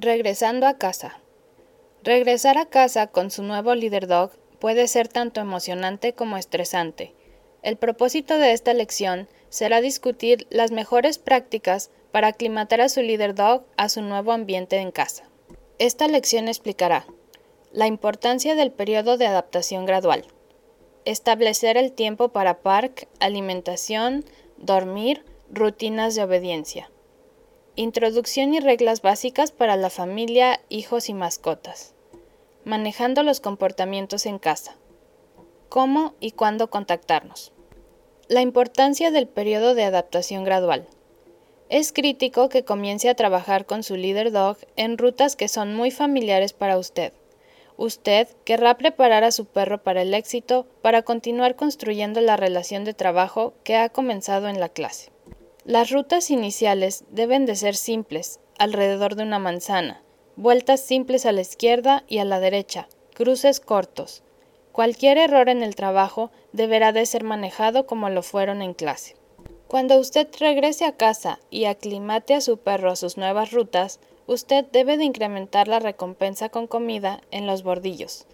Regresando a casa. Regresar a casa con su nuevo líder dog puede ser tanto emocionante como estresante. El propósito de esta lección será discutir las mejores prácticas para aclimatar a su líder dog a su nuevo ambiente en casa. Esta lección explicará la importancia del periodo de adaptación gradual, establecer el tiempo para park, alimentación, dormir, rutinas de obediencia Introducción y reglas básicas para la familia, hijos y mascotas. Manejando los comportamientos en casa. Cómo y cuándo contactarnos. La importancia del periodo de adaptación gradual. Es crítico que comience a trabajar con su líder dog en rutas que son muy familiares para usted. Usted querrá preparar a su perro para el éxito para continuar construyendo la relación de trabajo que ha comenzado en la clase. Las rutas iniciales deben de ser simples, alrededor de una manzana, vueltas simples a la izquierda y a la derecha, cruces cortos. Cualquier error en el trabajo deberá de ser manejado como lo fueron en clase. Cuando usted regrese a casa y aclimate a su perro a sus nuevas rutas, usted debe de incrementar la recompensa con comida en los bordillos.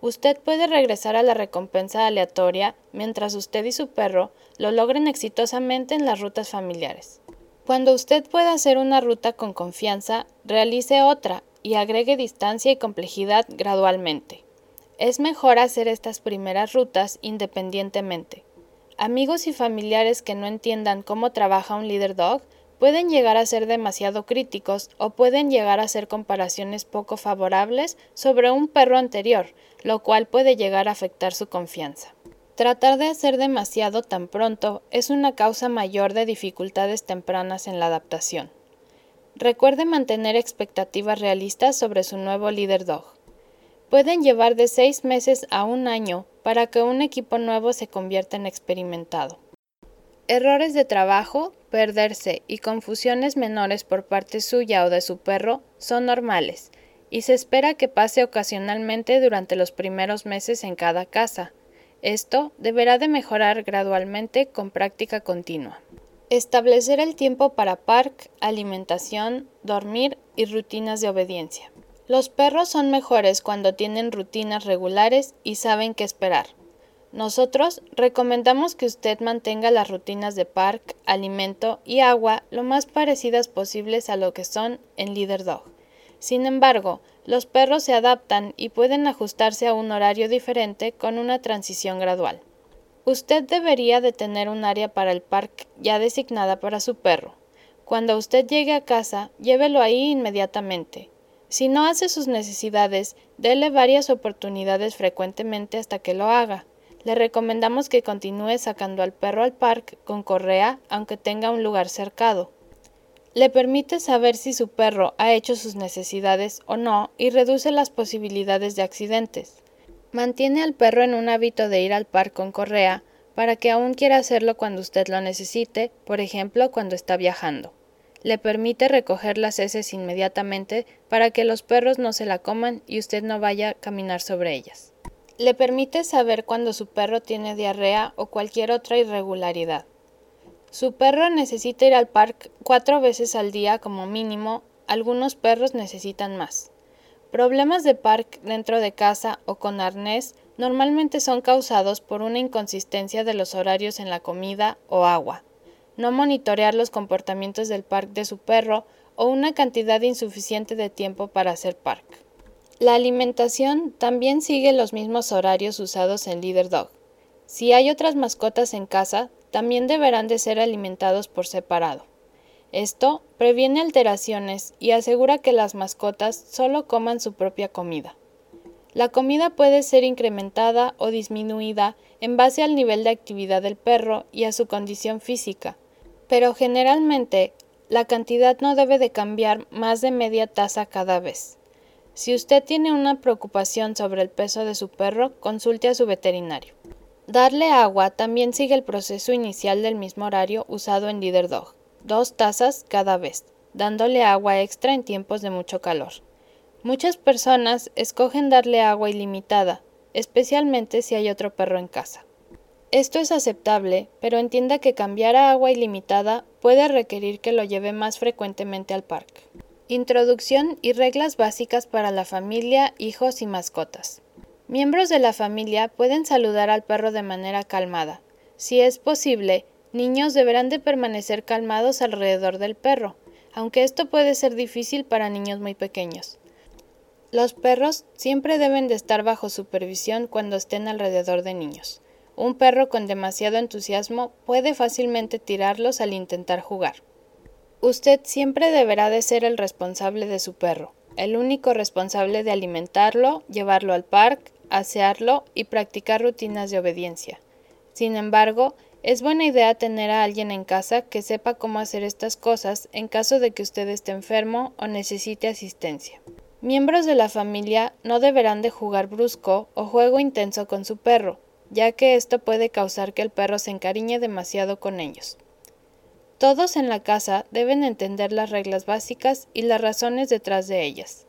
Usted puede regresar a la recompensa aleatoria mientras usted y su perro lo logren exitosamente en las rutas familiares. Cuando usted pueda hacer una ruta con confianza, realice otra y agregue distancia y complejidad gradualmente. Es mejor hacer estas primeras rutas independientemente. Amigos y familiares que no entiendan cómo trabaja un líder dog pueden llegar a ser demasiado críticos o pueden llegar a hacer comparaciones poco favorables sobre un perro anterior, lo cual puede llegar a afectar su confianza. Tratar de hacer demasiado tan pronto es una causa mayor de dificultades tempranas en la adaptación. Recuerde mantener expectativas realistas sobre su nuevo líder dog. Pueden llevar de seis meses a un año para que un equipo nuevo se convierta en experimentado. Errores de trabajo, perderse y confusiones menores por parte suya o de su perro son normales, y se espera que pase ocasionalmente durante los primeros meses en cada casa. Esto deberá de mejorar gradualmente con práctica continua. Establecer el tiempo para park, alimentación, dormir y rutinas de obediencia. Los perros son mejores cuando tienen rutinas regulares y saben qué esperar. Nosotros recomendamos que usted mantenga las rutinas de park, alimento y agua lo más parecidas posibles a lo que son en Leader Dog. Sin embargo, los perros se adaptan y pueden ajustarse a un horario diferente con una transición gradual. Usted debería de tener un área para el park ya designada para su perro. Cuando usted llegue a casa, llévelo ahí inmediatamente. Si no hace sus necesidades, déle varias oportunidades frecuentemente hasta que lo haga. Le recomendamos que continúe sacando al perro al parque con correa aunque tenga un lugar cercado. Le permite saber si su perro ha hecho sus necesidades o no y reduce las posibilidades de accidentes. Mantiene al perro en un hábito de ir al parque con correa para que aún quiera hacerlo cuando usted lo necesite, por ejemplo cuando está viajando. Le permite recoger las heces inmediatamente para que los perros no se la coman y usted no vaya a caminar sobre ellas. Le permite saber cuando su perro tiene diarrea o cualquier otra irregularidad. Su perro necesita ir al parque cuatro veces al día como mínimo, algunos perros necesitan más. Problemas de parque dentro de casa o con arnés normalmente son causados por una inconsistencia de los horarios en la comida o agua, no monitorear los comportamientos del parque de su perro o una cantidad insuficiente de tiempo para hacer parque. La alimentación también sigue los mismos horarios usados en Leader Dog. Si hay otras mascotas en casa, también deberán de ser alimentados por separado. Esto previene alteraciones y asegura que las mascotas solo coman su propia comida. La comida puede ser incrementada o disminuida en base al nivel de actividad del perro y a su condición física, pero generalmente la cantidad no debe de cambiar más de media taza cada vez. Si usted tiene una preocupación sobre el peso de su perro, consulte a su veterinario. Darle agua también sigue el proceso inicial del mismo horario usado en Leader Dog, dos tazas cada vez, dándole agua extra en tiempos de mucho calor. Muchas personas escogen darle agua ilimitada, especialmente si hay otro perro en casa. Esto es aceptable, pero entienda que cambiar a agua ilimitada puede requerir que lo lleve más frecuentemente al parque. Introducción y reglas básicas para la familia, hijos y mascotas. Miembros de la familia pueden saludar al perro de manera calmada. Si es posible, niños deberán de permanecer calmados alrededor del perro, aunque esto puede ser difícil para niños muy pequeños. Los perros siempre deben de estar bajo supervisión cuando estén alrededor de niños. Un perro con demasiado entusiasmo puede fácilmente tirarlos al intentar jugar. Usted siempre deberá de ser el responsable de su perro, el único responsable de alimentarlo, llevarlo al parque, asearlo y practicar rutinas de obediencia. Sin embargo, es buena idea tener a alguien en casa que sepa cómo hacer estas cosas en caso de que usted esté enfermo o necesite asistencia. Miembros de la familia no deberán de jugar brusco o juego intenso con su perro, ya que esto puede causar que el perro se encariñe demasiado con ellos. Todos en la casa deben entender las reglas básicas y las razones detrás de ellas.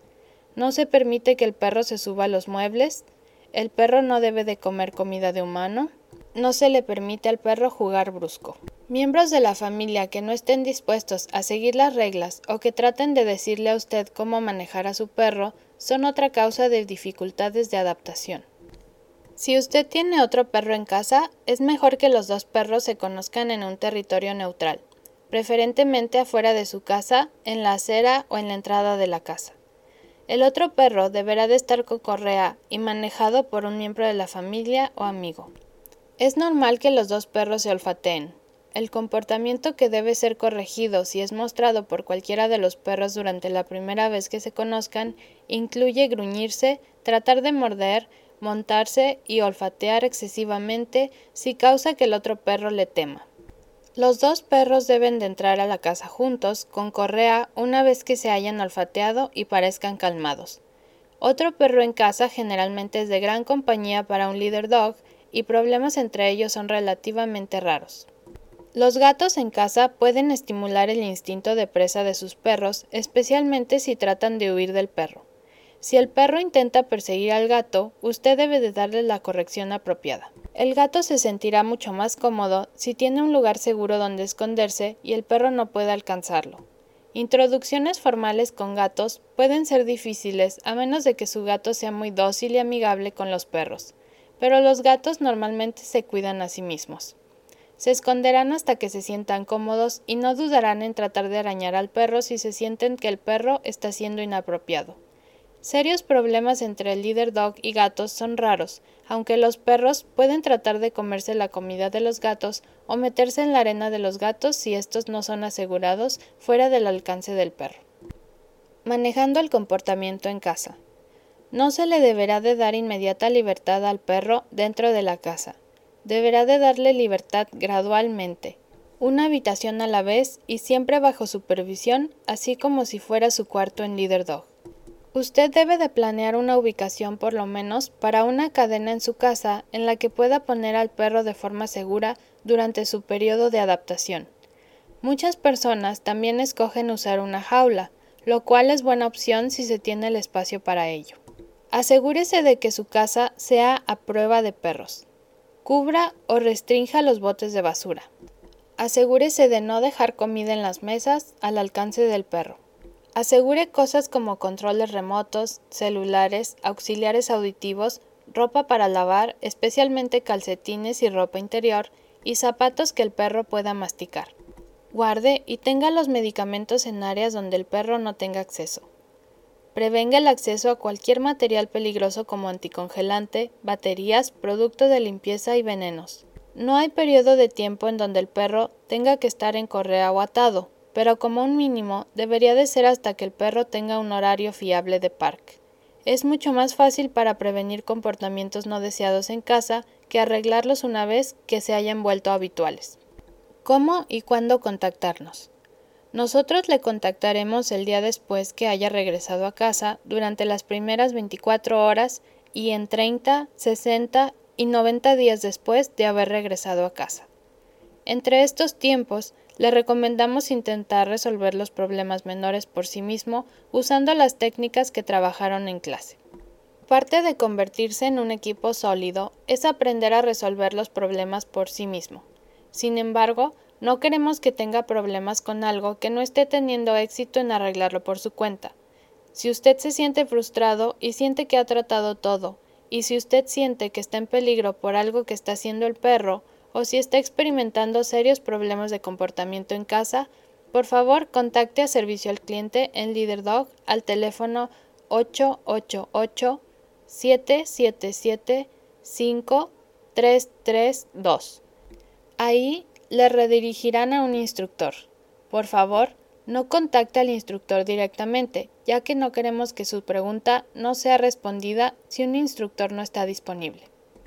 No se permite que el perro se suba a los muebles, el perro no debe de comer comida de humano, no se le permite al perro jugar brusco. Miembros de la familia que no estén dispuestos a seguir las reglas o que traten de decirle a usted cómo manejar a su perro son otra causa de dificultades de adaptación. Si usted tiene otro perro en casa, es mejor que los dos perros se conozcan en un territorio neutral preferentemente afuera de su casa, en la acera o en la entrada de la casa. El otro perro deberá de estar con correa y manejado por un miembro de la familia o amigo. Es normal que los dos perros se olfateen. El comportamiento que debe ser corregido si es mostrado por cualquiera de los perros durante la primera vez que se conozcan incluye gruñirse, tratar de morder, montarse y olfatear excesivamente si causa que el otro perro le tema. Los dos perros deben de entrar a la casa juntos, con correa, una vez que se hayan olfateado y parezcan calmados. Otro perro en casa generalmente es de gran compañía para un leader dog y problemas entre ellos son relativamente raros. Los gatos en casa pueden estimular el instinto de presa de sus perros, especialmente si tratan de huir del perro. Si el perro intenta perseguir al gato, usted debe de darle la corrección apropiada. El gato se sentirá mucho más cómodo si tiene un lugar seguro donde esconderse y el perro no puede alcanzarlo. Introducciones formales con gatos pueden ser difíciles a menos de que su gato sea muy dócil y amigable con los perros, pero los gatos normalmente se cuidan a sí mismos. Se esconderán hasta que se sientan cómodos y no dudarán en tratar de arañar al perro si se sienten que el perro está siendo inapropiado. Serios problemas entre el líder dog y gatos son raros, aunque los perros pueden tratar de comerse la comida de los gatos o meterse en la arena de los gatos si estos no son asegurados fuera del alcance del perro. Manejando el comportamiento en casa. No se le deberá de dar inmediata libertad al perro dentro de la casa. Deberá de darle libertad gradualmente, una habitación a la vez y siempre bajo supervisión, así como si fuera su cuarto en líder dog. Usted debe de planear una ubicación por lo menos para una cadena en su casa en la que pueda poner al perro de forma segura durante su periodo de adaptación. Muchas personas también escogen usar una jaula, lo cual es buena opción si se tiene el espacio para ello. Asegúrese de que su casa sea a prueba de perros. Cubra o restrinja los botes de basura. Asegúrese de no dejar comida en las mesas al alcance del perro. Asegure cosas como controles remotos, celulares, auxiliares auditivos, ropa para lavar, especialmente calcetines y ropa interior, y zapatos que el perro pueda masticar. Guarde y tenga los medicamentos en áreas donde el perro no tenga acceso. Prevenga el acceso a cualquier material peligroso como anticongelante, baterías, productos de limpieza y venenos. No hay periodo de tiempo en donde el perro tenga que estar en correa o atado, pero como un mínimo debería de ser hasta que el perro tenga un horario fiable de parque. Es mucho más fácil para prevenir comportamientos no deseados en casa que arreglarlos una vez que se hayan vuelto habituales. ¿Cómo y cuándo contactarnos? Nosotros le contactaremos el día después que haya regresado a casa durante las primeras 24 horas y en 30, 60 y 90 días después de haber regresado a casa. Entre estos tiempos, le recomendamos intentar resolver los problemas menores por sí mismo usando las técnicas que trabajaron en clase. Parte de convertirse en un equipo sólido es aprender a resolver los problemas por sí mismo. Sin embargo, No queremos que tenga problemas con algo que no esté teniendo éxito en arreglarlo por su cuenta. Si usted se siente frustrado y siente que ha tratado todo, y si usted siente que está en peligro por algo que está haciendo el perro, o si está experimentando serios problemas de comportamiento en casa, por favor contacte a servicio al cliente en LeaderDog al teléfono 888 777 5332. Ahí le redirigirán a un instructor. Por favor, no contacte al instructor directamente, ya que no queremos que su pregunta no sea respondida si un instructor no está disponible.